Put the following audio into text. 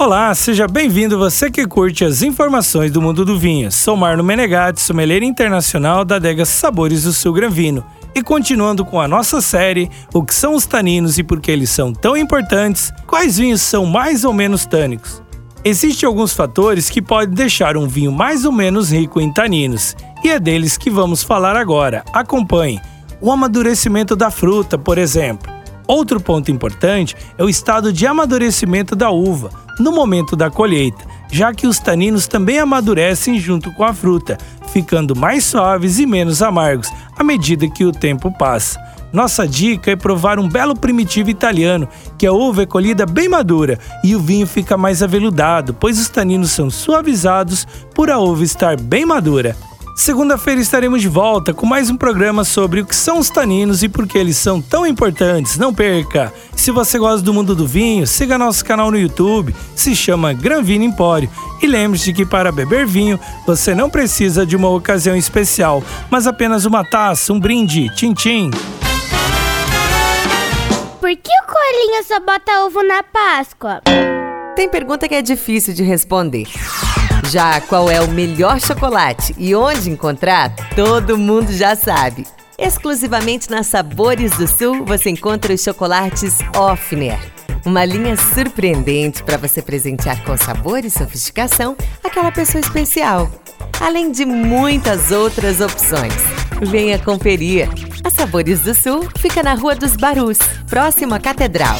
Olá, seja bem-vindo você que curte as informações do mundo do vinho. Sou Marno Menegatti, sommelier internacional da adega Sabores do Sul Granvino. E continuando com a nossa série, o que são os taninos e por que eles são tão importantes, quais vinhos são mais ou menos tânicos? Existem alguns fatores que podem deixar um vinho mais ou menos rico em taninos, e é deles que vamos falar agora. Acompanhe. O amadurecimento da fruta, por exemplo. Outro ponto importante é o estado de amadurecimento da uva no momento da colheita, já que os taninos também amadurecem junto com a fruta, ficando mais suaves e menos amargos à medida que o tempo passa. Nossa dica é provar um belo primitivo italiano, que a uva é colhida bem madura e o vinho fica mais aveludado, pois os taninos são suavizados por a uva estar bem madura. Segunda-feira estaremos de volta com mais um programa sobre o que são os taninos e por que eles são tão importantes. Não perca! Se você gosta do mundo do vinho, siga nosso canal no YouTube, se chama Gran Vino Empório. E lembre-se que para beber vinho, você não precisa de uma ocasião especial, mas apenas uma taça, um brinde, tchim-tchim. Por que o coelhinho só bota ovo na Páscoa? Tem pergunta que é difícil de responder. Já qual é o melhor chocolate e onde encontrar, todo mundo já sabe. Exclusivamente na Sabores do Sul você encontra os chocolates Offner. Uma linha surpreendente para você presentear com sabor e sofisticação aquela pessoa especial. Além de muitas outras opções. Venha conferir. A Sabores do Sul fica na Rua dos Barus, próximo à Catedral.